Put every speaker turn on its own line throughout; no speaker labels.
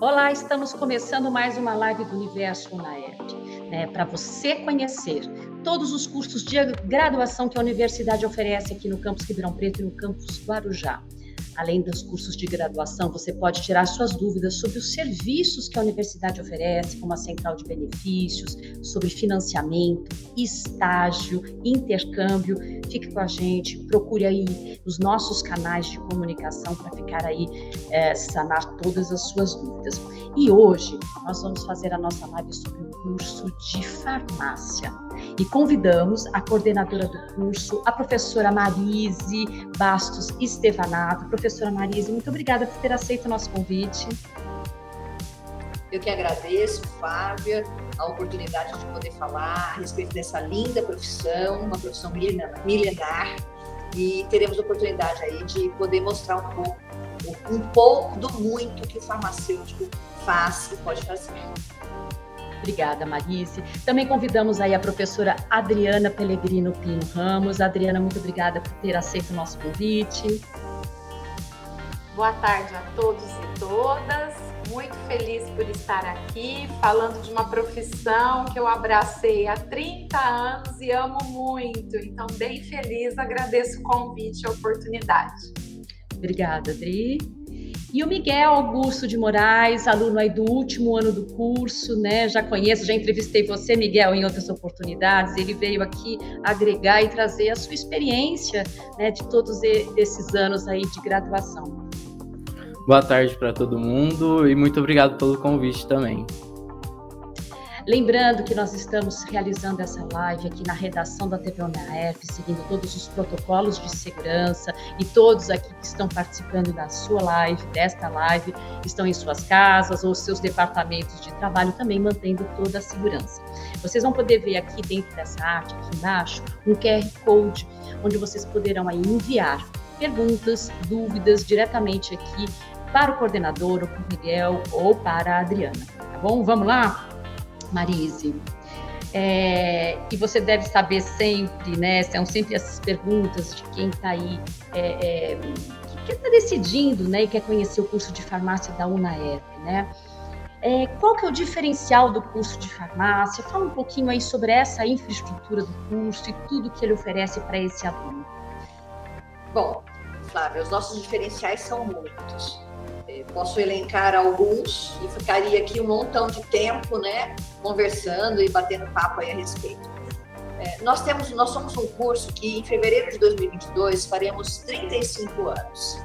Olá, estamos começando mais uma live do Universo Unaerd, né, para você conhecer todos os cursos de graduação que a universidade oferece aqui no campus Ribeirão Preto e no campus Guarujá. Além dos cursos de graduação, você pode tirar suas dúvidas sobre os serviços que a universidade oferece, como a central de benefícios, sobre financiamento, estágio, intercâmbio. Fique com a gente, procure aí os nossos canais de comunicação para ficar aí, é, sanar todas as suas dúvidas. E hoje nós vamos fazer a nossa live sobre curso de farmácia. E convidamos a coordenadora do curso, a professora Marise Bastos Estevanato. Professora Marise, muito obrigada por ter aceito o nosso convite.
Eu que agradeço, Flávia, a oportunidade de poder falar a respeito dessa linda profissão, uma profissão milenar, e teremos oportunidade aí de poder mostrar um pouco, um pouco do muito que o farmacêutico faz e pode fazer.
Obrigada, Marise. Também convidamos aí a professora Adriana Pellegrino Pino Ramos. Adriana, muito obrigada por ter aceito o nosso convite.
Boa tarde a todos e todas. Muito feliz por estar aqui falando de uma profissão que eu abracei há 30 anos e amo muito. Então, bem feliz, agradeço o convite e a oportunidade.
Obrigada, Adri. E o Miguel Augusto de Moraes, aluno aí do último ano do curso, né? Já conheço, já entrevistei você, Miguel, em outras oportunidades. Ele veio aqui agregar e trazer a sua experiência, né, de todos esses anos aí de graduação.
Boa tarde para todo mundo e muito obrigado pelo convite também.
Lembrando que nós estamos realizando essa live aqui na redação da TV UNAF, seguindo todos os protocolos de segurança e todos aqui que estão participando da sua live, desta live, estão em suas casas ou seus departamentos de trabalho também mantendo toda a segurança. Vocês vão poder ver aqui dentro dessa arte, aqui embaixo, um QR Code, onde vocês poderão aí enviar perguntas, dúvidas diretamente aqui para o coordenador, ou para o Miguel, ou para a Adriana. Tá bom? Vamos lá? Marise. É, e você deve saber sempre, né? São sempre essas perguntas de quem está aí, é, é, que está decidindo, né? E quer conhecer o curso de farmácia da UNAERP, né? É, qual que é o diferencial do curso de farmácia? Fala um pouquinho aí sobre essa infraestrutura do curso e tudo que ele oferece para esse aluno.
Bom, Flávia, os nossos diferenciais são muitos. Posso elencar alguns e ficaria aqui um montão de tempo, né, conversando e batendo papo a respeito. É, nós temos, nós somos um curso que em fevereiro de 2022 faremos 35 anos.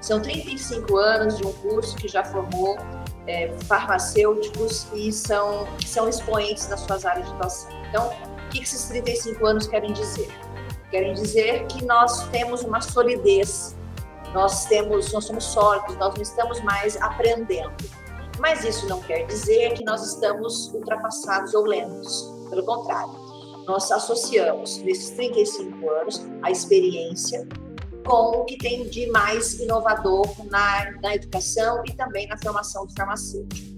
São 35 anos de um curso que já formou é, farmacêuticos e são, que são expoentes das suas áreas de atuação. Então, o que esses 35 anos querem dizer? Querem dizer que nós temos uma solidez nós temos, nós somos sólidos, nós não estamos mais aprendendo. Mas isso não quer dizer que nós estamos ultrapassados ou lentos. Pelo contrário, nós associamos nesses 35 anos a experiência com o que tem de mais inovador na, na educação e também na formação do farmacêutico.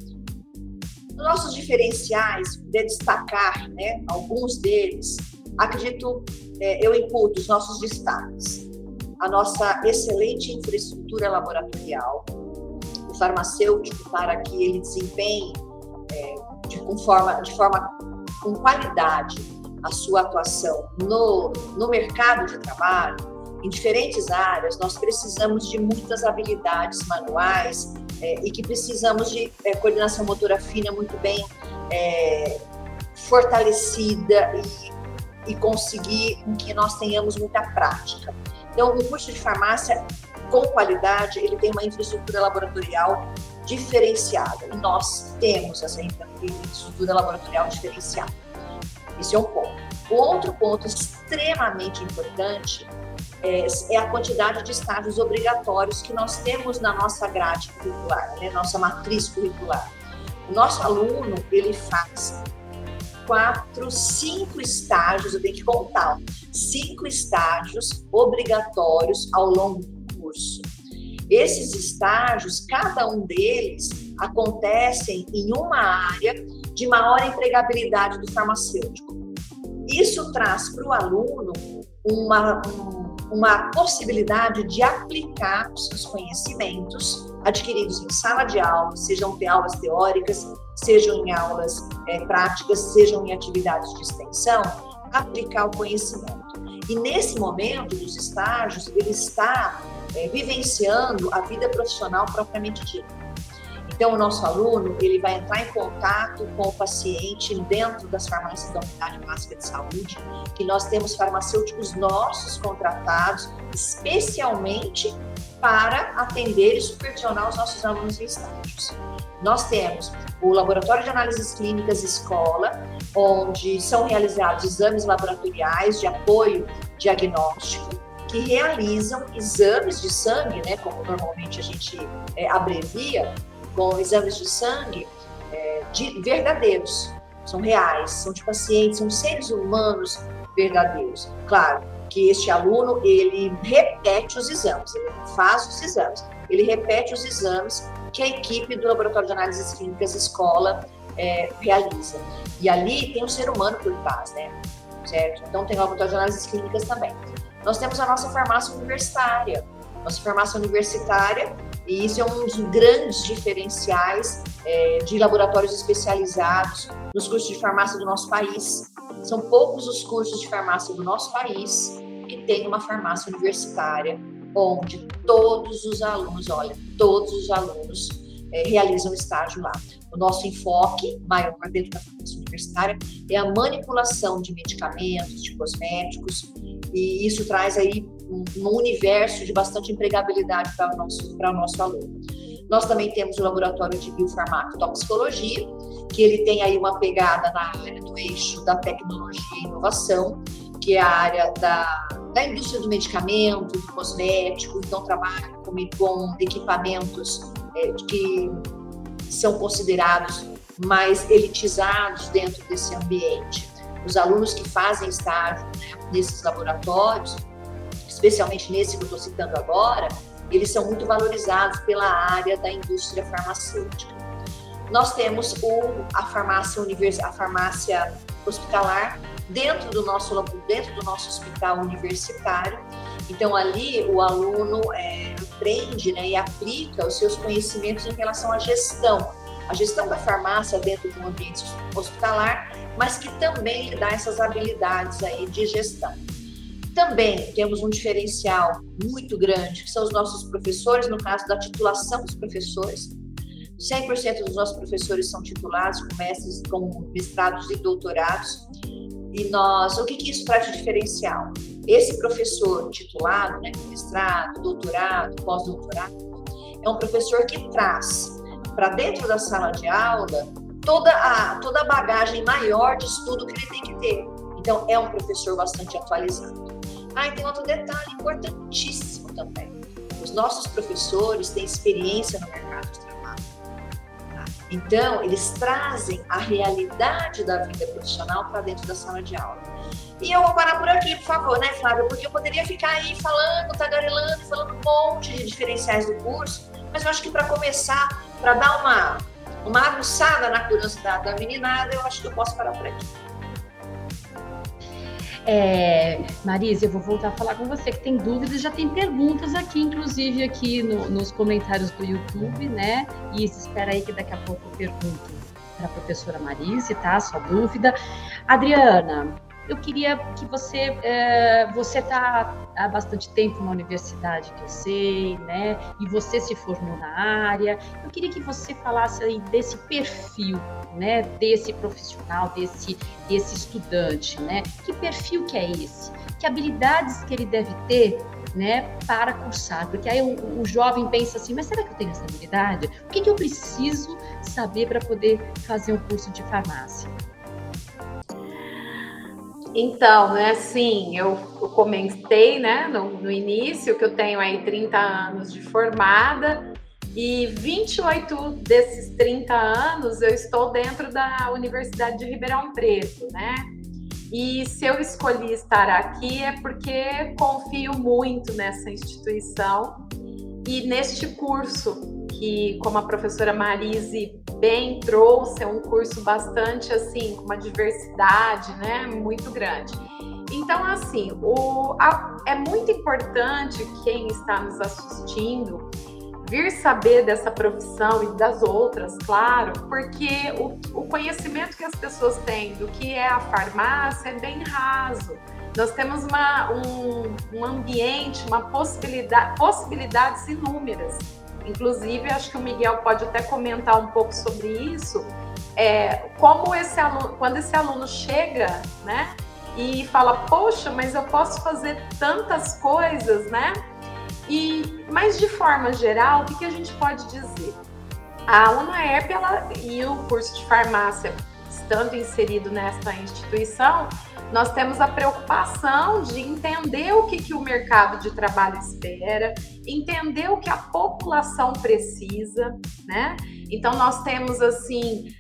Nossos diferenciais, de destacar né, alguns deles, acredito, é, eu imputo os nossos destaques a nossa excelente infraestrutura laboratorial, o farmacêutico para que ele desempenhe é, de, com forma, de forma com qualidade a sua atuação no, no mercado de trabalho, em diferentes áreas, nós precisamos de muitas habilidades manuais é, e que precisamos de é, coordenação motora fina muito bem é, fortalecida e, e conseguir que nós tenhamos muita prática. Então, o curso de farmácia com qualidade, ele tem uma infraestrutura laboratorial diferenciada. E nós temos essa infraestrutura laboratorial diferenciada. Esse é um ponto. O outro ponto extremamente importante é, é, a quantidade de estágios obrigatórios que nós temos na nossa grade curricular, né, nossa matriz curricular. O nosso aluno, ele faz quatro, cinco estágios, eu tenho que contar, cinco estágios obrigatórios ao longo do curso. Esses estágios, cada um deles, acontecem em uma área de maior empregabilidade do farmacêutico. Isso traz para o aluno uma, uma possibilidade de aplicar os seus conhecimentos adquiridos em sala de aula, sejam aulas teóricas, sejam em aulas é, práticas, sejam em atividades de extensão, aplicar o conhecimento. E nesse momento dos estágios, ele está é, vivenciando a vida profissional propriamente dita. Então, o nosso aluno ele vai entrar em contato com o paciente dentro das farmácias da Unidade Básica de Saúde, que nós temos farmacêuticos nossos contratados especialmente para atender e supervisionar os nossos alunos em estágios. Nós temos o Laboratório de Análises Clínicas Escola, onde são realizados exames laboratoriais de apoio diagnóstico, que realizam exames de sangue, né, como normalmente a gente é, abrevia, com exames de sangue é, de verdadeiros, são reais, são de pacientes, são seres humanos verdadeiros. Claro que este aluno ele repete os exames, ele faz os exames, ele repete os exames que a equipe do Laboratório de Análises Clínicas Escola é, realiza. E ali tem um ser humano por trás, né? Certo? Então tem o Laboratório de Análises Clínicas também. Nós temos a nossa farmácia universitária. Nossa farmácia universitária e isso é um dos grandes diferenciais é, de laboratórios especializados nos cursos de farmácia do nosso país. São poucos os cursos de farmácia do nosso país que têm uma farmácia universitária, onde todos os alunos, olha, todos os alunos é, realizam estágio lá. O nosso enfoque maior dentro da farmácia universitária é a manipulação de medicamentos, de cosméticos, e isso traz aí um, um universo de bastante empregabilidade para o nosso, para o nosso aluno. Nós também temos o laboratório de biofarmacotoxicologia, que ele tem aí uma pegada na área do eixo da tecnologia e inovação, que é a área da, da indústria do medicamento, do cosmético, então trabalha com, com equipamentos é, que são considerados mais elitizados dentro desse ambiente. Os alunos que fazem estágio né, nesses laboratórios, especialmente nesse que eu estou citando agora, eles são muito valorizados pela área da indústria farmacêutica. Nós temos o, a, farmácia univers, a farmácia hospitalar dentro do nosso dentro do nosso hospital universitário. Então ali o aluno é, aprende né, e aplica os seus conhecimentos em relação à gestão, a gestão da farmácia dentro de um ambiente hospitalar, mas que também dá essas habilidades aí de gestão. Também temos um diferencial muito grande, que são os nossos professores, no caso da titulação dos professores. 100% dos nossos professores são titulados com mestres, com mestrados e doutorados. E nós, o que, que isso traz de diferencial? Esse professor titulado, né, mestrado, doutorado, pós-doutorado, é um professor que traz para dentro da sala de aula toda a, toda a bagagem maior de estudo que ele tem que ter. Então, é um professor bastante atualizado. Ah, e tem outro detalhe importantíssimo também. Os nossos professores têm experiência no mercado de trabalho. Então, eles trazem a realidade da vida profissional para dentro da sala de aula. E eu vou parar por aqui, por favor, né, Flávia? Porque eu poderia ficar aí falando, tagarelando, falando um monte de diferenciais do curso, mas eu acho que para começar, para dar uma, uma aguçada na curiosidade da meninada, eu acho que eu posso parar por aqui.
É, Marisa, eu vou voltar a falar com você que tem dúvidas, já tem perguntas aqui, inclusive aqui no, nos comentários do YouTube, né? E espera aí que daqui a pouco eu pergunto para a professora Marise, tá? Sua dúvida. Adriana, eu queria que você é, você está há bastante tempo na universidade que eu sei, né? E você se formou na área. Eu queria que você falasse aí desse perfil, né? Desse profissional, desse desse estudante, né? Que perfil que é esse? Que habilidades que ele deve ter né, para cursar, porque aí o, o, jovem pensa assim, mas será que eu tenho essa habilidade? O que, que eu preciso saber para poder fazer um curso de farmácia?
Então, né, assim, eu, eu comentei, né, no, no, início que eu tenho aí 30 anos de formada e 28 desses 30 anos eu estou dentro da Universidade de Ribeirão Preto, né? E se eu escolhi estar aqui é porque confio muito nessa instituição e neste curso que, como a professora Marise bem trouxe, é um curso bastante assim, com uma diversidade, né, muito grande. Então, assim, o, a, é muito importante quem está nos assistindo vir saber dessa profissão e das outras, claro, porque o, o conhecimento que as pessoas têm do que é a farmácia é bem raso. Nós temos uma, um, um ambiente, uma possibilidade, possibilidades inúmeras. Inclusive, acho que o Miguel pode até comentar um pouco sobre isso. É, como esse aluno, quando esse aluno chega, né, e fala, poxa, mas eu posso fazer tantas coisas, né? E, mas de forma geral, o que, que a gente pode dizer? A UNAERP ela, e o curso de farmácia, estando inserido nesta instituição, nós temos a preocupação de entender o que, que o mercado de trabalho espera, entender o que a população precisa, né? Então, nós temos, assim,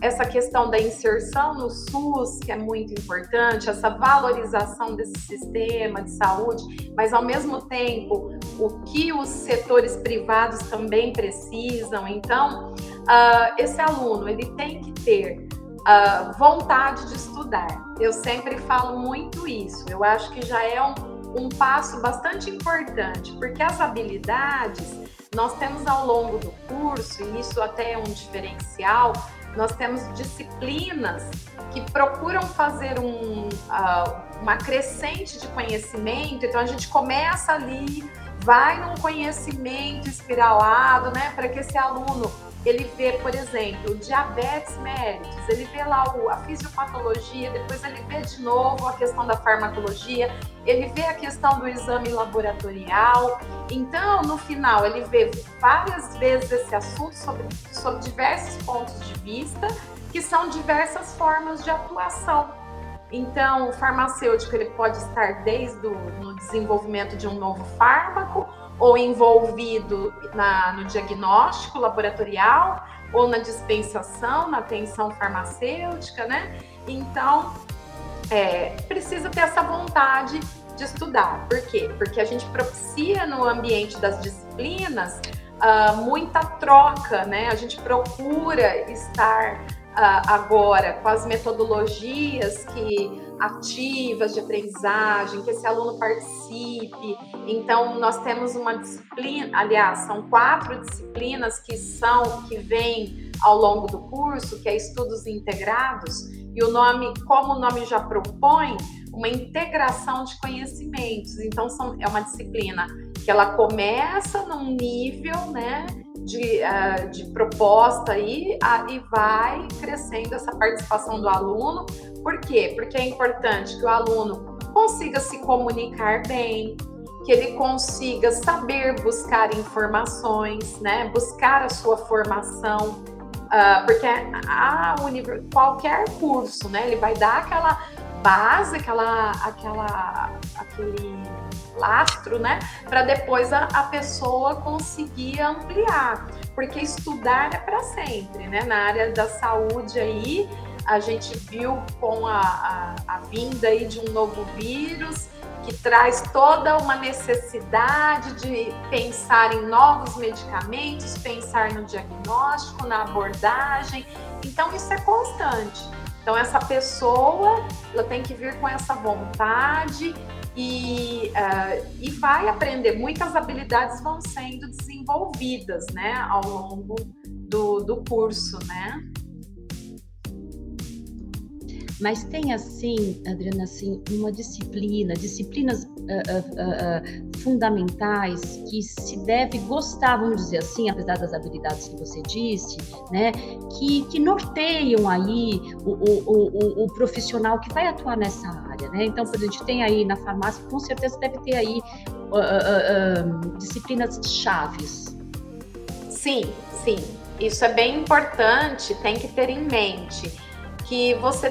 essa questão da inserção no SUS, que é muito importante, essa valorização desse sistema de saúde, mas ao mesmo tempo o que os setores privados também precisam. Então, ah, esse aluno ele tem que ter ah, vontade de estudar. Eu sempre falo muito isso. Eu acho que já é um, um passo bastante importante, porque as habilidades nós temos ao longo do curso, e isso até é um diferencial, nós temos disciplinas que procuram fazer um, uh, uma crescente de conhecimento, então a gente começa ali, vai num conhecimento espiralado, né, para que esse aluno ele vê, por exemplo, diabetes mellitus, ele vê lá a fisiopatologia, depois ele vê de novo a questão da farmacologia, ele vê a questão do exame laboratorial. Então, no final, ele vê várias vezes esse assunto sobre, sobre diversos pontos de vista, que são diversas formas de atuação. Então, o farmacêutico ele pode estar desde o no desenvolvimento de um novo fármaco, ou envolvido na, no diagnóstico laboratorial, ou na dispensação, na atenção farmacêutica, né? Então, é, precisa ter essa vontade de estudar. Por quê? Porque a gente propicia no ambiente das disciplinas uh, muita troca, né? A gente procura estar agora com as metodologias que ativas de aprendizagem, que esse aluno participe. Então, nós temos uma disciplina, aliás, são quatro disciplinas que são, que vêm ao longo do curso, que é estudos integrados, e o nome, como o nome já propõe, uma integração de conhecimentos. Então, são, é uma disciplina que ela começa num nível, né, de, uh, de proposta aí uh, e vai crescendo essa participação do aluno. Por quê? Porque é importante que o aluno consiga se comunicar bem, que ele consiga saber buscar informações, né? buscar a sua formação. Uh, porque a, a qualquer curso, né, ele vai dar aquela base, aquela, aquela, aquele lastro, né? Para depois a, a, pessoa conseguir ampliar, porque estudar é para sempre, né? Na área da saúde aí, a gente viu com a, a, a vinda aí de um novo vírus que traz toda uma necessidade de pensar em novos medicamentos, pensar no diagnóstico, na abordagem. Então isso é constante. Então essa pessoa, ela tem que vir com essa vontade e, uh, e vai aprender. Muitas habilidades vão sendo desenvolvidas, né, ao longo do, do curso, né?
Mas tem assim, Adriana, assim, uma disciplina, disciplinas uh, uh, uh, fundamentais que se deve gostar, vamos dizer assim, apesar das habilidades que você disse, né? Que, que norteiam aí o, o, o, o profissional que vai atuar nessa área, né? Então, a gente tem aí na farmácia, com certeza deve ter aí disciplinas chaves.
Sim, sim. Isso é bem importante, tem que ter em mente que você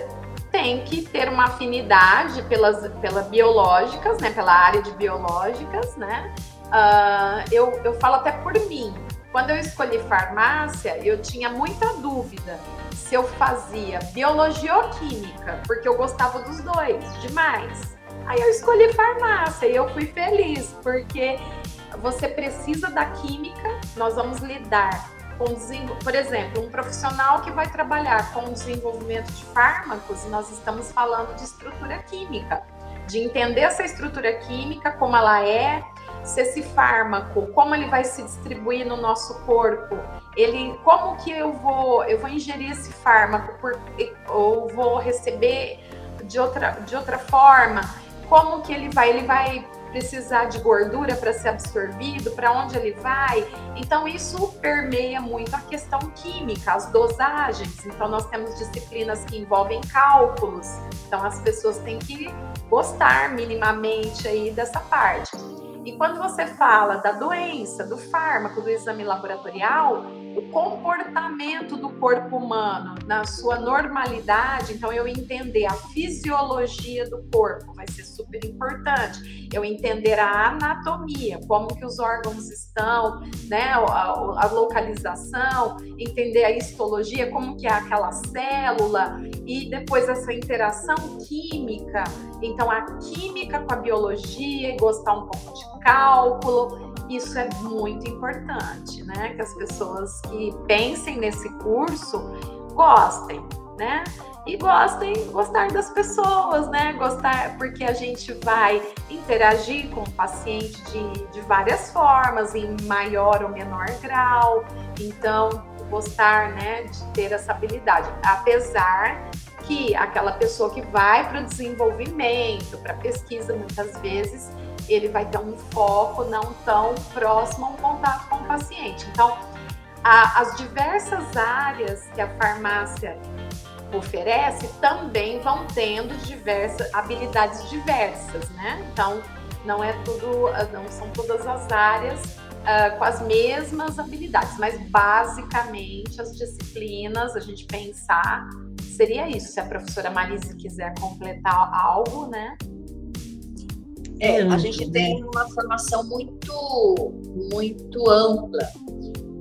tem que ter uma afinidade pelas, pelas biológicas, né? Pela área de biológicas, né? Uh, eu, eu falo até por mim. Quando eu escolhi farmácia, eu tinha muita dúvida se eu fazia biologia ou química, porque eu gostava dos dois demais. Aí eu escolhi farmácia e eu fui feliz, porque você precisa da química, nós vamos lidar com, por exemplo, um profissional que vai trabalhar com o desenvolvimento de fármacos, nós estamos falando de estrutura química, de entender essa estrutura química, como ela é, se esse fármaco, como ele vai se distribuir no nosso corpo, ele, como que eu vou, eu vou ingerir esse fármaco por, ou vou receber de outra, de outra forma, como que ele vai, ele vai precisar de gordura para ser absorvido, para onde ele vai. Então, isso permeia muito a questão química, as dosagens. Então, nós temos disciplinas que envolvem cálculos. Então, as pessoas têm que gostar minimamente aí dessa parte. E quando você fala da doença, do fármaco, do exame laboratorial, o comportamento do corpo humano na sua normalidade, então eu entender a fisiologia do corpo vai ser super importante. Eu entender a anatomia, como que os órgãos estão, né, a, a localização, entender a histologia, como que é aquela célula e depois essa interação química. Então a química com a biologia gostar um pouco de cálculo, isso é muito importante, né? Que as pessoas que pensem nesse curso gostem, né? E gostem, gostar das pessoas, né? Gostar, porque a gente vai interagir com o paciente de, de várias formas, em maior ou menor grau. Então, gostar, né, de ter essa habilidade. Apesar que aquela pessoa que vai para o desenvolvimento, para pesquisa, muitas vezes, ele vai ter um foco não tão próximo a um contato com o paciente. Então, a, as diversas áreas que a farmácia oferece também vão tendo diversas habilidades diversas, né? Então, não é tudo, não são todas as áreas uh, com as mesmas habilidades, mas basicamente as disciplinas, a gente pensar, seria isso. Se a professora Marise quiser completar algo, né?
É, a gente tem uma formação muito, muito ampla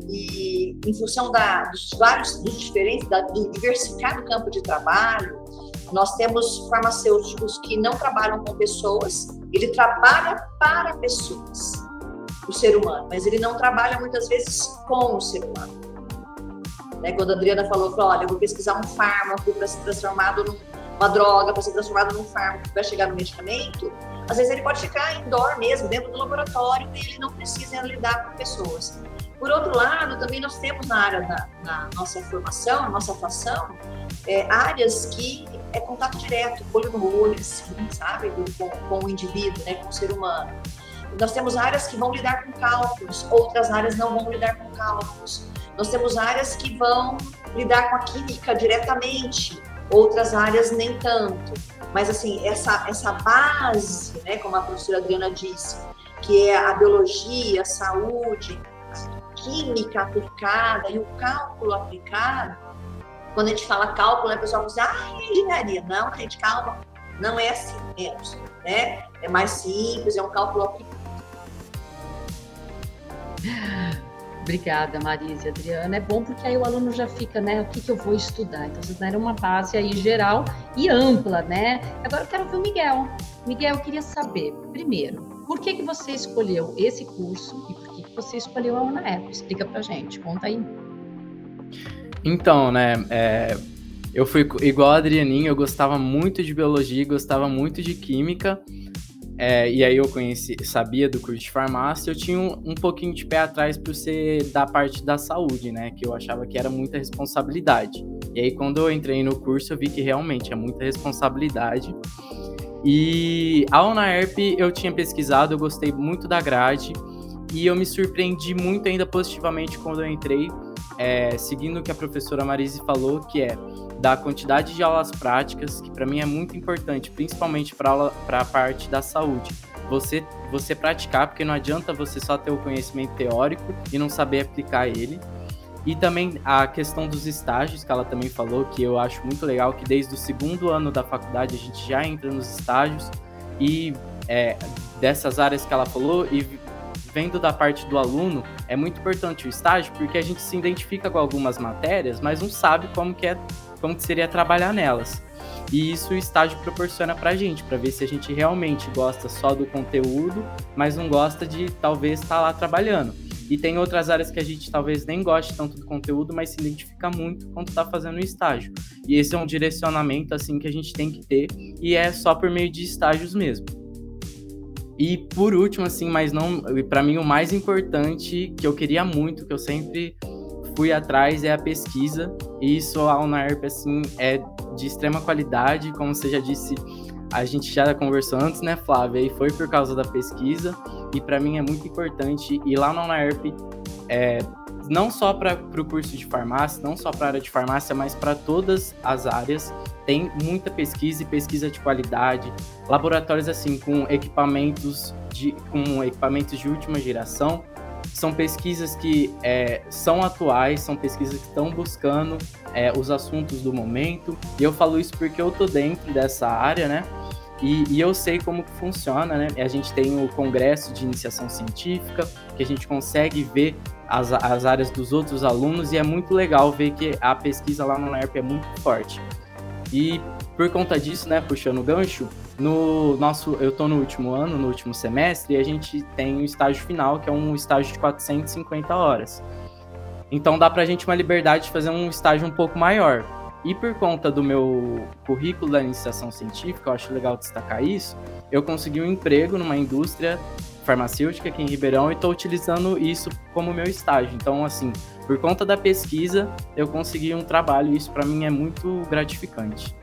e em função da, dos vários, dos diferentes, da, do diversificado campo de trabalho, nós temos farmacêuticos que não trabalham com pessoas, ele trabalha para pessoas, o ser humano, mas ele não trabalha muitas vezes com o ser humano. Né? Quando a Adriana falou, falou olha, eu vou pesquisar um fármaco para ser transformado numa droga, para ser transformado num fármaco para chegar no medicamento, às vezes ele pode ficar indoor mesmo, dentro do laboratório, e ele não precisa lidar com pessoas. Por outro lado, também nós temos na área da na nossa formação, na nossa atuação, é, áreas que é contato direto, olho no olho, assim, sabe, com, com o indivíduo, né, com o ser humano. Nós temos áreas que vão lidar com cálculos, outras áreas não vão lidar com cálculos. Nós temos áreas que vão lidar com a química diretamente, outras áreas nem tanto. Mas, assim, essa, essa base, né, como a professora Adriana disse, que é a biologia, a saúde, a química aplicada e o cálculo aplicado, quando a gente fala cálculo, né, o pessoal fala assim, ah, é engenharia. Não, gente, calma, não é assim mesmo, né? É mais simples, é um cálculo aplicado.
Obrigada, Marisa e Adriana. É bom porque aí o aluno já fica, né? O que, que eu vou estudar? Então, vocês deram uma base aí geral e ampla, né? Agora eu quero ver o Miguel. Miguel, eu queria saber, primeiro, por que, que você escolheu esse curso e por que, que você escolheu a UNAEP? Explica pra gente, conta aí.
Então, né, é, eu fui igual a Adrianinha, eu gostava muito de biologia, gostava muito de química, é, e aí eu conheci, sabia do curso de farmácia, eu tinha um, um pouquinho de pé atrás por ser da parte da saúde, né? Que eu achava que era muita responsabilidade. E aí quando eu entrei no curso, eu vi que realmente é muita responsabilidade. E a UNAERP eu tinha pesquisado, eu gostei muito da grade e eu me surpreendi muito ainda positivamente quando eu entrei, é, seguindo o que a professora Marise falou, que é da quantidade de aulas práticas, que para mim é muito importante, principalmente para a parte da saúde. Você, você praticar, porque não adianta você só ter o conhecimento teórico e não saber aplicar ele. E também a questão dos estágios, que ela também falou, que eu acho muito legal, que desde o segundo ano da faculdade a gente já entra nos estágios e é, dessas áreas que ela falou, e vendo da parte do aluno, é muito importante o estágio, porque a gente se identifica com algumas matérias, mas não sabe como que é como que seria trabalhar nelas. E isso o estágio proporciona pra gente, para ver se a gente realmente gosta só do conteúdo, mas não gosta de talvez estar tá lá trabalhando. E tem outras áreas que a gente talvez nem goste tanto do conteúdo, mas se identifica muito quando está fazendo o estágio. E esse é um direcionamento assim que a gente tem que ter e é só por meio de estágios mesmo. E por último, assim, mas não, para mim o mais importante que eu queria muito, que eu sempre fui atrás é a pesquisa. E isso a UNAERP assim é de extrema qualidade, como você já disse, a gente já conversou antes, né, Flávia? E foi por causa da pesquisa. E para mim é muito importante ir lá na UNAERP, é, não só para o curso de farmácia, não só para a área de farmácia, mas para todas as áreas. Tem muita pesquisa e pesquisa de qualidade, laboratórios assim com equipamentos de, com equipamentos de última geração. São pesquisas que é, são atuais, são pesquisas que estão buscando é, os assuntos do momento. E eu falo isso porque eu tô dentro dessa área, né? E, e, eu sei como que funciona, né? A gente tem o congresso de iniciação científica, que a gente consegue ver as, as áreas dos outros alunos e é muito legal ver que a pesquisa lá no NERP é muito forte. E por conta disso, né, puxando o gancho, no nosso, eu estou no último ano, no último semestre, e a gente tem o estágio final, que é um estágio de 450 horas. Então dá para a gente uma liberdade de fazer um estágio um pouco maior. E por conta do meu currículo da iniciação científica, eu acho legal destacar isso, eu consegui um emprego numa indústria farmacêutica aqui em Ribeirão e estou utilizando isso como meu estágio. Então, assim, por conta da pesquisa, eu consegui um trabalho e isso para mim é muito gratificante.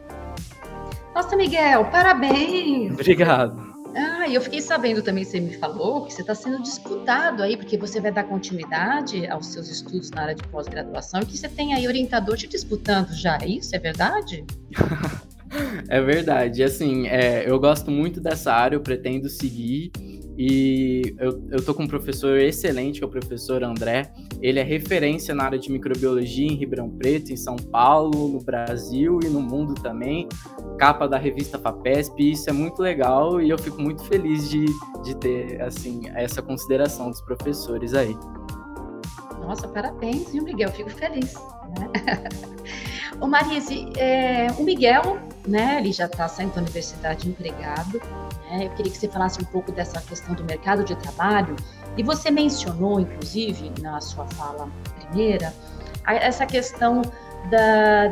Nossa, Miguel, parabéns!
Obrigado.
Ah, e eu fiquei sabendo também, você me falou, que você está sendo disputado aí, porque você vai dar continuidade aos seus estudos na área de pós-graduação e que você tem aí orientador te disputando já. É isso é verdade?
é verdade. Assim, é, eu gosto muito dessa área, eu pretendo seguir. E eu, eu tô com um professor excelente, que é o professor André. Ele é referência na área de microbiologia em Ribeirão Preto, em São Paulo, no Brasil e no mundo também. Capa da revista FAPESP, isso é muito legal e eu fico muito feliz de, de ter, assim, essa consideração dos professores aí.
Nossa, parabéns, viu, Miguel? Fico feliz. Né? Ô Marise, é, o Miguel, né, ele já está saindo da universidade empregado, né, eu queria que você falasse um pouco dessa questão do mercado de trabalho, e você mencionou, inclusive, na sua fala primeira, essa questão da,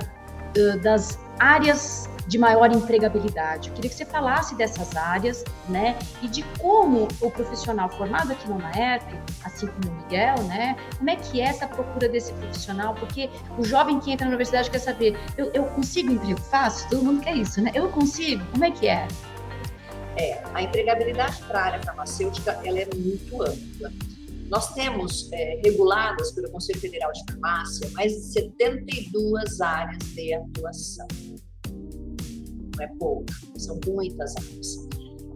das áreas de maior empregabilidade. Eu queria que você falasse dessas áreas, né, e de como o profissional formado aqui no UNAERP, assim como o Miguel, né, como é que é essa procura desse profissional, porque o jovem que entra na universidade quer saber, eu, eu consigo emprego fácil? Todo mundo quer isso, né? Eu consigo? Como é que é?
É, a empregabilidade para a área farmacêutica, ela é muito ampla. Nós temos é, reguladas pelo Conselho Federal de Farmácia mais de 72 áreas de atuação não é pouca, são muitas áreas.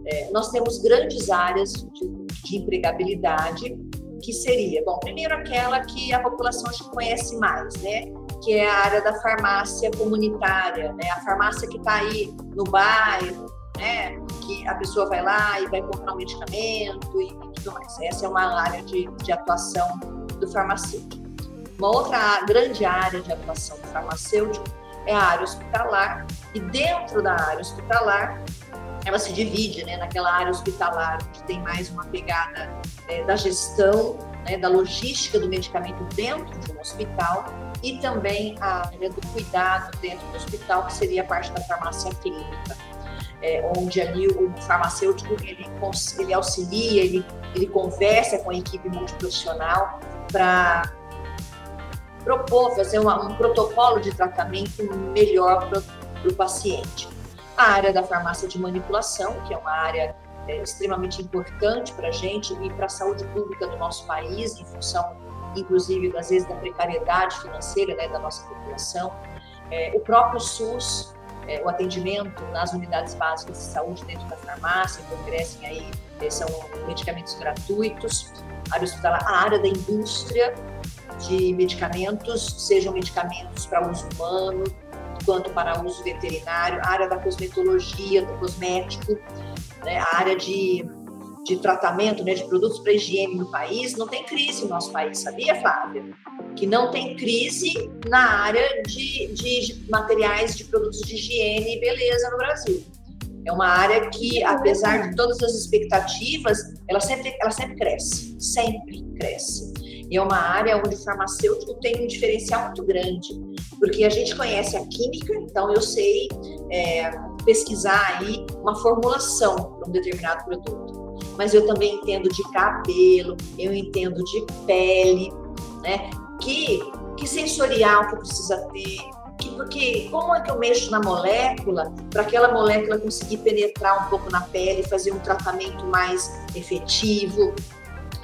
É, nós temos grandes áreas de, de, empregabilidade, que seria, bom, primeiro aquela que a população que conhece mais, né? Que é a área da farmácia comunitária, né? A farmácia que está aí no bairro, né? Que a pessoa vai lá e vai comprar um medicamento e, e tudo mais. Essa é uma área de, de atuação do farmacêutico. Uma outra grande área de atuação do farmacêutico é a área hospitalar, e dentro da área hospitalar, ela se divide né, naquela área hospitalar, onde tem mais uma pegada é, da gestão, né, da logística do medicamento dentro de um hospital, e também a área do cuidado dentro do hospital, que seria a parte da farmácia clínica. É, onde ali o farmacêutico ele, ele auxilia, ele, ele conversa com a equipe multiprofissional para propor fazer uma, um protocolo de tratamento melhor para o paciente. A área da farmácia de manipulação, que é uma área é, extremamente importante para a gente e para a saúde pública do nosso país, em função, inclusive, às vezes, da precariedade financeira né, da nossa população. É, o próprio SUS, é, o atendimento nas unidades básicas de saúde dentro da farmácia, que oferecem aí, é, são medicamentos gratuitos. A área a área da indústria, de medicamentos, sejam medicamentos para uso humano, quanto para uso veterinário, a área da cosmetologia, do cosmético, né, a área de, de tratamento né, de produtos para higiene no país, não tem crise no nosso país, sabia, Flávia? Que não tem crise na área de, de materiais de produtos de higiene e beleza no Brasil. É uma área que, apesar de todas as expectativas, ela sempre, ela sempre cresce, sempre cresce. E é uma área onde o farmacêutico tem um diferencial muito grande, porque a gente conhece a química, então eu sei é, pesquisar aí uma formulação para um determinado produto. mas eu também entendo de cabelo, eu entendo de pele, né? Que, que sensorial que precisa ter, que, porque como é que eu mexo na molécula para aquela molécula conseguir penetrar um pouco na pele, fazer um tratamento mais efetivo.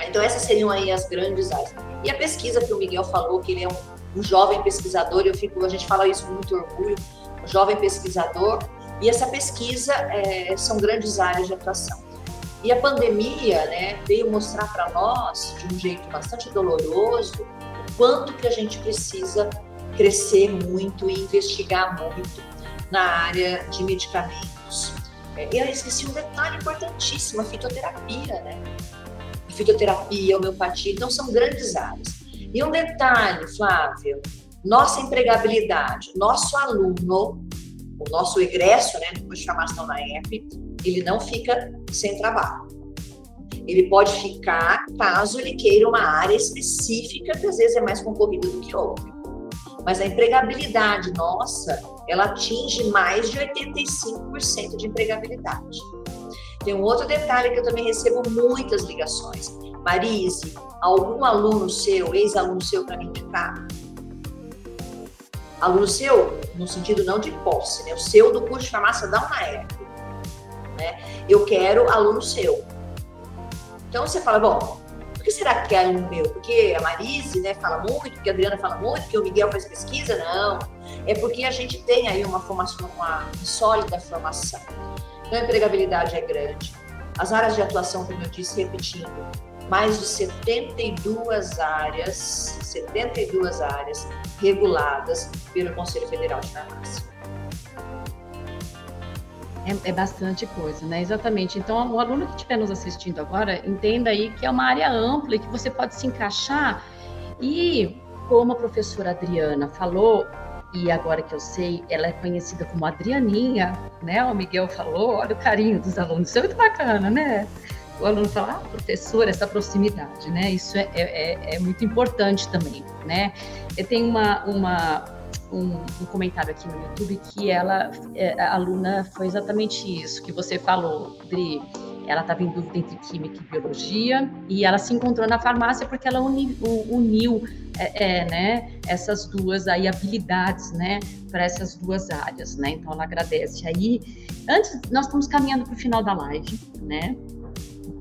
Então essas seriam aí as grandes áreas. E a pesquisa que o Miguel falou, que ele é um, um jovem pesquisador, eu fico, a gente fala isso com muito orgulho, um jovem pesquisador, e essa pesquisa é, são grandes áreas de atuação. E a pandemia né, veio mostrar para nós, de um jeito bastante doloroso, o quanto que a gente precisa crescer muito e investigar muito na área de medicamentos. É, eu esqueci um detalhe importantíssimo, a fitoterapia, né? Fitoterapia, homeopatia, então são grandes áreas. E um detalhe, Flávia, nossa empregabilidade, nosso aluno, o nosso egresso, né, depois de formação na EF, ele não fica sem trabalho. Ele pode ficar caso ele queira uma área específica, que às vezes é mais concorrida do que outra mas a empregabilidade nossa, ela atinge mais de 85% de empregabilidade. Tem um outro detalhe que eu também recebo muitas ligações. Marise, algum aluno seu, ex-aluno seu para me indicar? Aluno seu, no sentido não de posse, né? O seu do curso de farmácia da UNAEP. Né? Eu quero aluno seu. Então você fala, bom, por que será que é aluno meu? Porque a Marise né, fala muito, porque a Adriana fala muito, porque o Miguel faz pesquisa? Não. É porque a gente tem aí uma formação, uma sólida formação. Então, a empregabilidade é grande. As áreas de atuação, como eu disse, repetindo, mais de 72 áreas, 72 áreas reguladas pelo Conselho Federal de Farmácia.
É, é, bastante coisa, né? Exatamente. Então, o aluno que estiver nos assistindo agora, entenda aí que é uma área ampla e que você pode se encaixar. E, como a professora Adriana falou, e agora que eu sei, ela é conhecida como Adrianinha, né? O Miguel falou, olha o carinho dos alunos, isso é muito bacana, né? O aluno fala, ah, professora, essa proximidade, né? Isso é, é, é, é muito importante também, né? Eu tenho uma, uma um, um, comentário aqui no YouTube que ela, é, a aluna, foi exatamente isso que você falou, Dri. Ela estava em dúvida entre química e biologia e ela se encontrou na farmácia porque ela uni, uniu é, é, né, essas duas aí habilidades, né, para essas duas áreas, né. Então ela agradece aí. Antes, nós estamos caminhando para o final da live, né?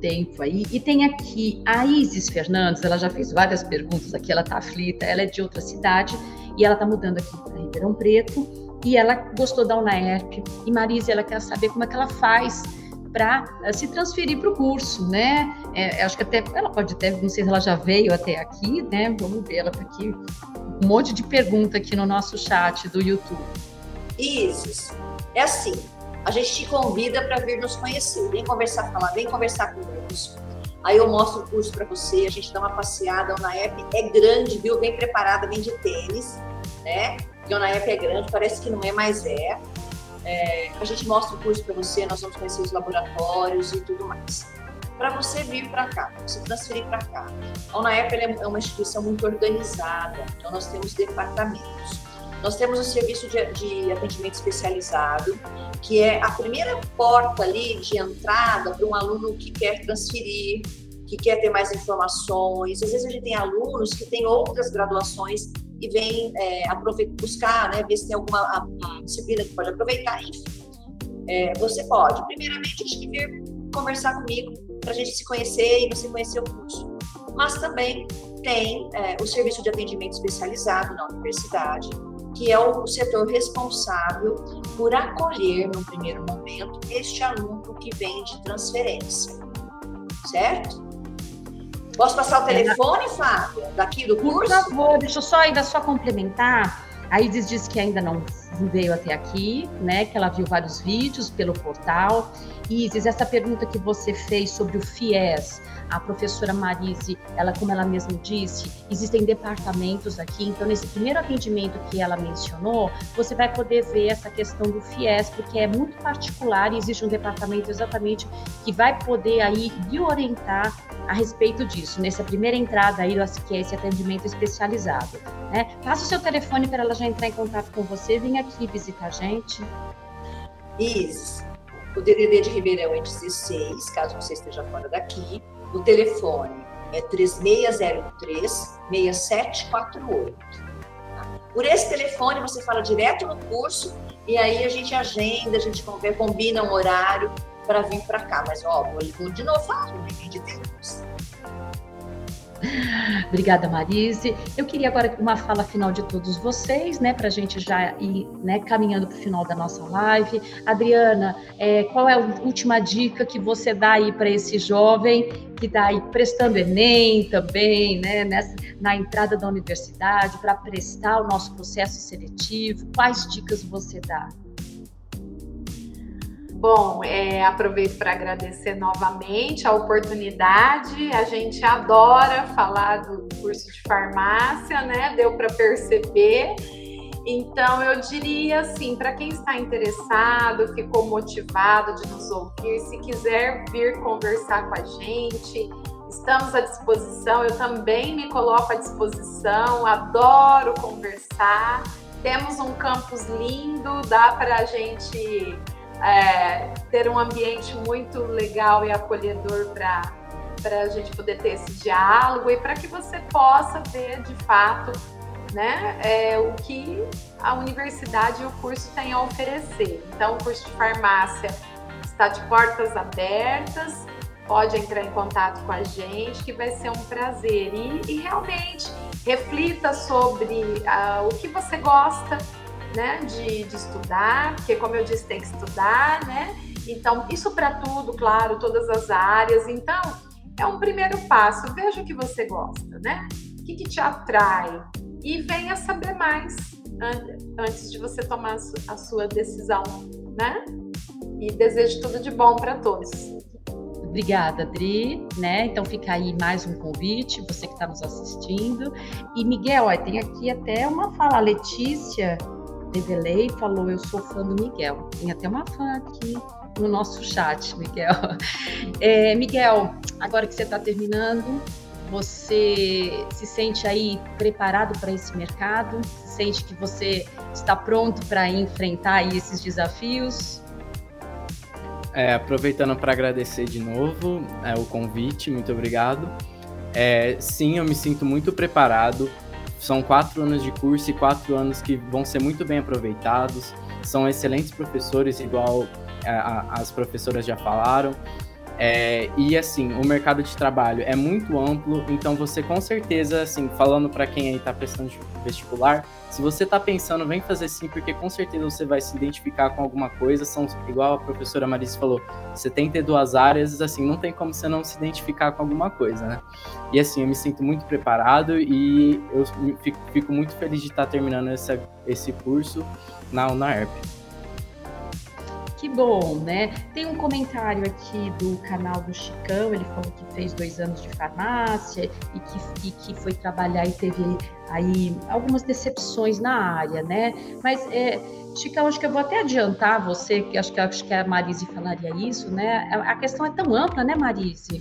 tempo aí. E tem aqui a Isis Fernandes, ela já fez várias perguntas aqui, ela está aflita, ela é de outra cidade e ela está mudando aqui para Ribeirão Preto e ela gostou da UNAERP e Marise ela quer saber como é que ela faz para eh, se transferir para o curso, né? É, acho que até ela pode até, não sei se ela já veio até aqui, né? Vamos ver, ela está aqui um monte de pergunta aqui no nosso chat do YouTube.
Isis, é assim, a gente te convida para vir nos conhecer, vem conversar com ela, vem conversar conosco. Aí eu mostro o curso para você, a gente dá uma passeada. A UNAEP é grande, viu? Bem preparada, bem de tênis, né? Porque a UNAEP é grande, parece que não é, mas é. É a gente mostra o curso para você, nós vamos conhecer os laboratórios e tudo mais. Para você vir para cá, para você transferir para cá. A UNAEP é uma instituição muito organizada, então nós temos departamentos. Nós temos o serviço de, de atendimento especializado, que é a primeira porta ali de entrada para um aluno que quer transferir, que quer ter mais informações. Às vezes a gente tem alunos que têm outras graduações e vêm é, buscar, né, ver se tem alguma disciplina que pode aproveitar, enfim. É, você pode, primeiramente, acho que vir conversar comigo para a gente se conhecer e você conhecer o curso. Mas também tem é, o serviço de atendimento especializado na universidade, que é o setor responsável por acolher, no primeiro momento, este aluno que vem de transferência. Certo? Posso passar o telefone, Fábio, daqui do curso? Por
favor, deixa eu só ainda só complementar. A Isis disse que ainda não veio até aqui, né? Que ela viu vários vídeos pelo portal. Isis, essa pergunta que você fez sobre o FIES, a professora Marise, ela, como ela mesma disse, existem departamentos aqui, então nesse primeiro atendimento que ela mencionou, você vai poder ver essa questão do FIES, porque é muito particular e existe um departamento exatamente que vai poder aí lhe orientar a respeito disso, nessa primeira entrada aí, que é esse atendimento especializado. Né? Passa o seu telefone para ela já entrar em contato com você, vem aqui visitar a gente.
Isso. O DDD de Ribeirão é 16, caso você esteja fora daqui. O telefone é 3603-6748. Por esse telefone, você fala direto no curso e aí a gente agenda, a gente combina um horário para vir para cá. Mas, ó, vou de novo não de Deus.
Obrigada, Marise. Eu queria agora uma fala final de todos vocês, né, para a gente já ir né, caminhando para o final da nossa live. Adriana, é, qual é a última dica que você dá aí para esse jovem que está aí prestando Enem também, né, nessa, na entrada da universidade, para prestar o nosso processo seletivo? Quais dicas você dá?
Bom, é, aproveito para agradecer novamente a oportunidade. A gente adora falar do curso de farmácia, né? Deu para perceber. Então, eu diria assim, para quem está interessado, ficou motivado de nos ouvir, se quiser vir conversar com a gente, estamos à disposição. Eu também me coloco à disposição, adoro conversar. Temos um campus lindo, dá para a gente é, ter um ambiente muito legal e acolhedor para para a gente poder ter esse diálogo e para que você possa ver de fato né, é, o que a universidade e o curso têm a oferecer. Então, o curso de farmácia está de portas abertas, pode entrar em contato com a gente, que vai ser um prazer. E, e realmente reflita sobre uh, o que você gosta, né, de, de estudar, porque como eu disse, tem que estudar, né? Então, isso para tudo, claro, todas as áreas. Então, é um primeiro passo. Veja o que você gosta, né? O que, que te atrai? E venha saber mais antes de você tomar a sua decisão, né? E desejo tudo de bom para todos.
Obrigada, Adri, né? Então fica aí mais um convite, você que está nos assistindo. E Miguel, ó, tem aqui até uma fala, Letícia revelei e falou: Eu sou fã do Miguel. Tem até uma fã aqui no nosso chat, Miguel. É, Miguel, agora que você está terminando, você se sente aí preparado para esse mercado? Se sente que você está pronto para enfrentar esses desafios?
É, aproveitando para agradecer de novo é, o convite, muito obrigado. É, sim, eu me sinto muito preparado são quatro anos de curso e quatro anos que vão ser muito bem aproveitados. São excelentes professores, igual a, é, a, as professoras já falaram. É, e assim, o mercado de trabalho é muito amplo, então você com certeza, assim, falando para quem aí está prestando vestibular, se você está pensando, vem fazer sim, porque com certeza você vai se identificar com alguma coisa. São, igual a professora Marisa falou, 72 áreas, assim, não tem como você não se identificar com alguma coisa, né? E assim, eu me sinto muito preparado e eu fico, fico muito feliz de estar terminando essa, esse curso na UNAERP.
Que bom, né? Tem um comentário aqui do canal do Chicão, ele falou que fez dois anos de farmácia e que, e que foi trabalhar e teve aí algumas decepções na área, né? Mas, é, Chicão, acho que eu vou até adiantar você, que acho que, acho que a Marise falaria isso, né? A questão é tão ampla, né, Marise?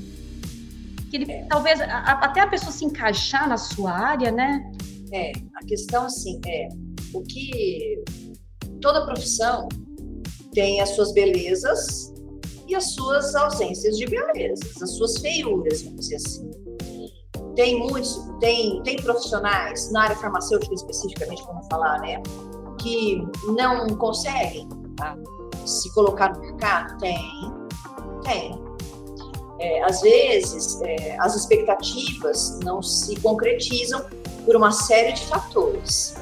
Que ele, talvez a, até a pessoa se encaixar na sua área, né?
É, a questão, assim, é o que toda profissão tem as suas belezas e as suas ausências de belezas, as suas feiuras, vamos dizer assim. Tem muitos, tem, tem profissionais na área farmacêutica especificamente, vamos falar, né, que não conseguem tá, se colocar no mercado? Tem, tem. É, às vezes, é, as expectativas não se concretizam por uma série de fatores.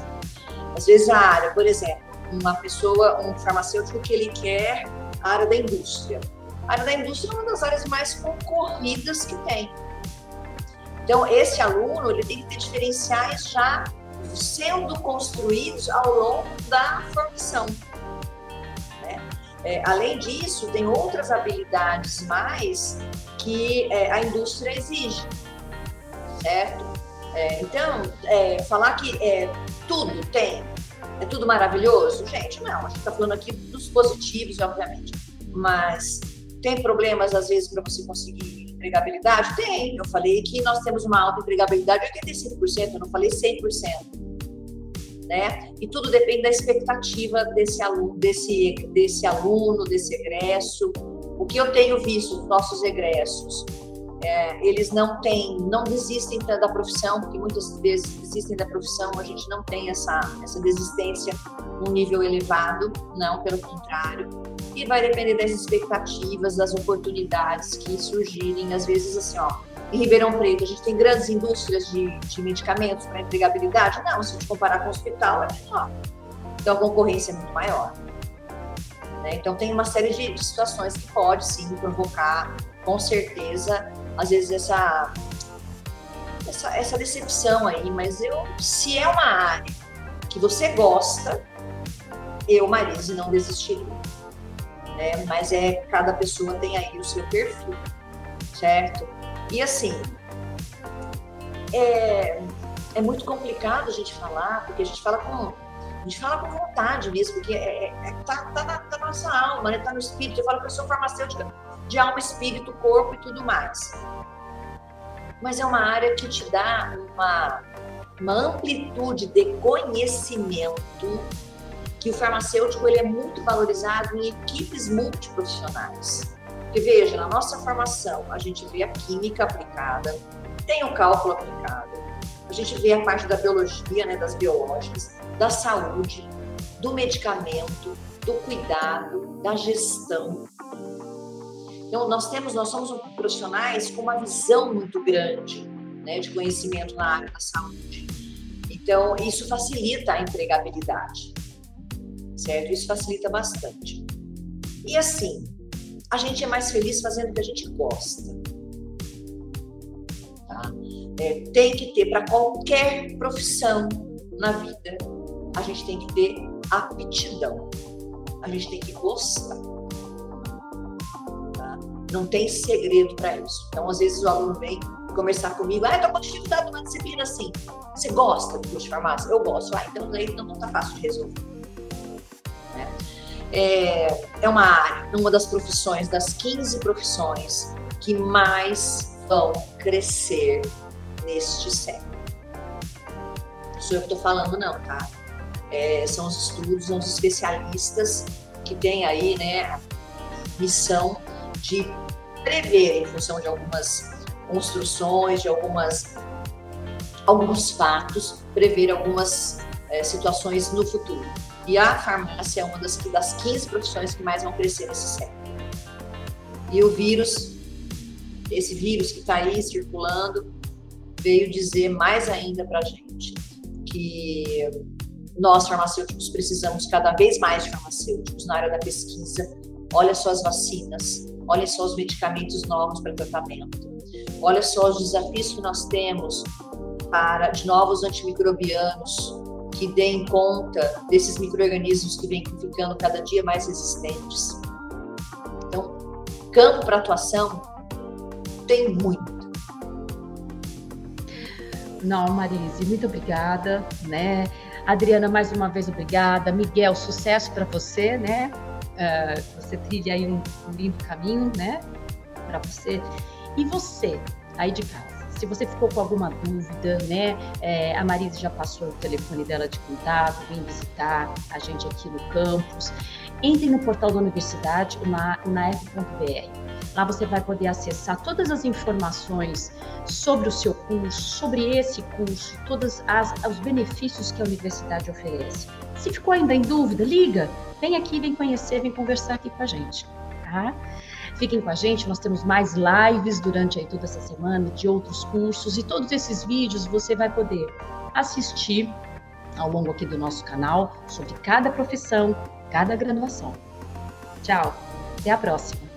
Às vezes, a área, por exemplo, uma pessoa, um farmacêutico que ele quer a área da indústria. A área da indústria é uma das áreas mais concorridas que tem. Então, esse aluno ele tem que ter diferenciais já sendo construídos ao longo da formação. Né? É, além disso, tem outras habilidades mais que é, a indústria exige, certo? É, então, é, falar que é, tudo tem, é tudo maravilhoso? Gente, não. A gente está falando aqui dos positivos, obviamente. Mas tem problemas, às vezes, para você conseguir empregabilidade? Tem. Eu falei que nós temos uma alta empregabilidade de 85%, eu não falei 100%. né? E tudo depende da expectativa desse aluno, desse, desse aluno, desse egresso. O que eu tenho visto dos nossos egressos, é, eles não têm, não desistem da profissão, porque muitas vezes desistem da profissão, a gente não tem essa, essa desistência num nível elevado, não, pelo contrário. E vai depender das expectativas, das oportunidades que surgirem, às vezes assim, ó, em Ribeirão Preto, a gente tem grandes indústrias de, de medicamentos para empregabilidade? Não, se a gente comparar com o hospital, é menor. Então, a concorrência é muito maior. Né? Então, tem uma série de, de situações que pode, sim, provocar, com certeza, às vezes, essa, essa, essa decepção aí. Mas eu, se é uma área que você gosta, eu, Marise, não desistiria. Né? Mas é, cada pessoa tem aí o seu perfil, certo? E assim, é, é muito complicado a gente falar, porque a gente fala com, a gente fala com vontade mesmo, porque é, é, é tá, tá, na, tá na nossa alma, né? tá no espírito. Eu falo que eu sou farmacêutica de alma, espírito, corpo e tudo mais. Mas é uma área que te dá uma, uma amplitude de conhecimento que o farmacêutico ele é muito valorizado em equipes multiprofissionais. Porque veja, na nossa formação, a gente vê a química aplicada, tem o cálculo aplicado, a gente vê a parte da biologia, né, das biológicas, da saúde, do medicamento, do cuidado, da gestão. Então, nós temos, nós somos profissionais com uma visão muito grande né, de conhecimento na área da saúde. Então, isso facilita a empregabilidade, certo? Isso facilita bastante. E assim, a gente é mais feliz fazendo o que a gente gosta. Tá? É, tem que ter, para qualquer profissão na vida, a gente tem que ter aptidão. A gente tem que gostar. Não tem segredo para isso. Então, às vezes, o aluno vem conversar comigo, ah, eu com dificuldade numa disciplina assim. Você gosta do curso de farmácia? Eu gosto. Ah, então aí não está fácil de resolver é, é uma área, uma das profissões, das 15 profissões que mais vão crescer neste século. Não sou eu que estou falando, não, tá? É, são os estudos, são os especialistas que têm aí, né, missão de prever, em função de algumas construções, de algumas alguns fatos, prever algumas é, situações no futuro. E a farmácia é uma das, das 15 profissões que mais vão crescer nesse século. E o vírus, esse vírus que está aí circulando, veio dizer mais ainda para a gente que nós, farmacêuticos, precisamos cada vez mais de farmacêuticos na área da pesquisa. Olha só as vacinas, olha só os medicamentos novos para tratamento, olha só os desafios que nós temos para de novos antimicrobianos, que deem conta desses micro-organismos que vêm ficando cada dia mais resistentes. Então, campo para atuação tem muito.
Não, Marise, muito obrigada, né? Adriana, mais uma vez obrigada. Miguel, sucesso para você, né? Uh, você trilha aí um, um lindo caminho, né? Para você. E você, aí de casa? Se você ficou com alguma dúvida, né? É, a Marise já passou o telefone dela de contato, vem visitar a gente aqui no campus. Entre no portal da universidade, unaef.br. Lá você vai poder acessar todas as informações sobre o seu curso, sobre esse curso, todos os benefícios que a universidade oferece. Se ficou ainda em dúvida, liga, vem aqui, vem conhecer, vem conversar aqui com a gente, tá? Fiquem com a gente, nós temos mais lives durante aí toda essa semana de outros cursos e todos esses vídeos você vai poder assistir ao longo aqui do nosso canal sobre cada profissão, cada graduação. Tchau, até a próxima.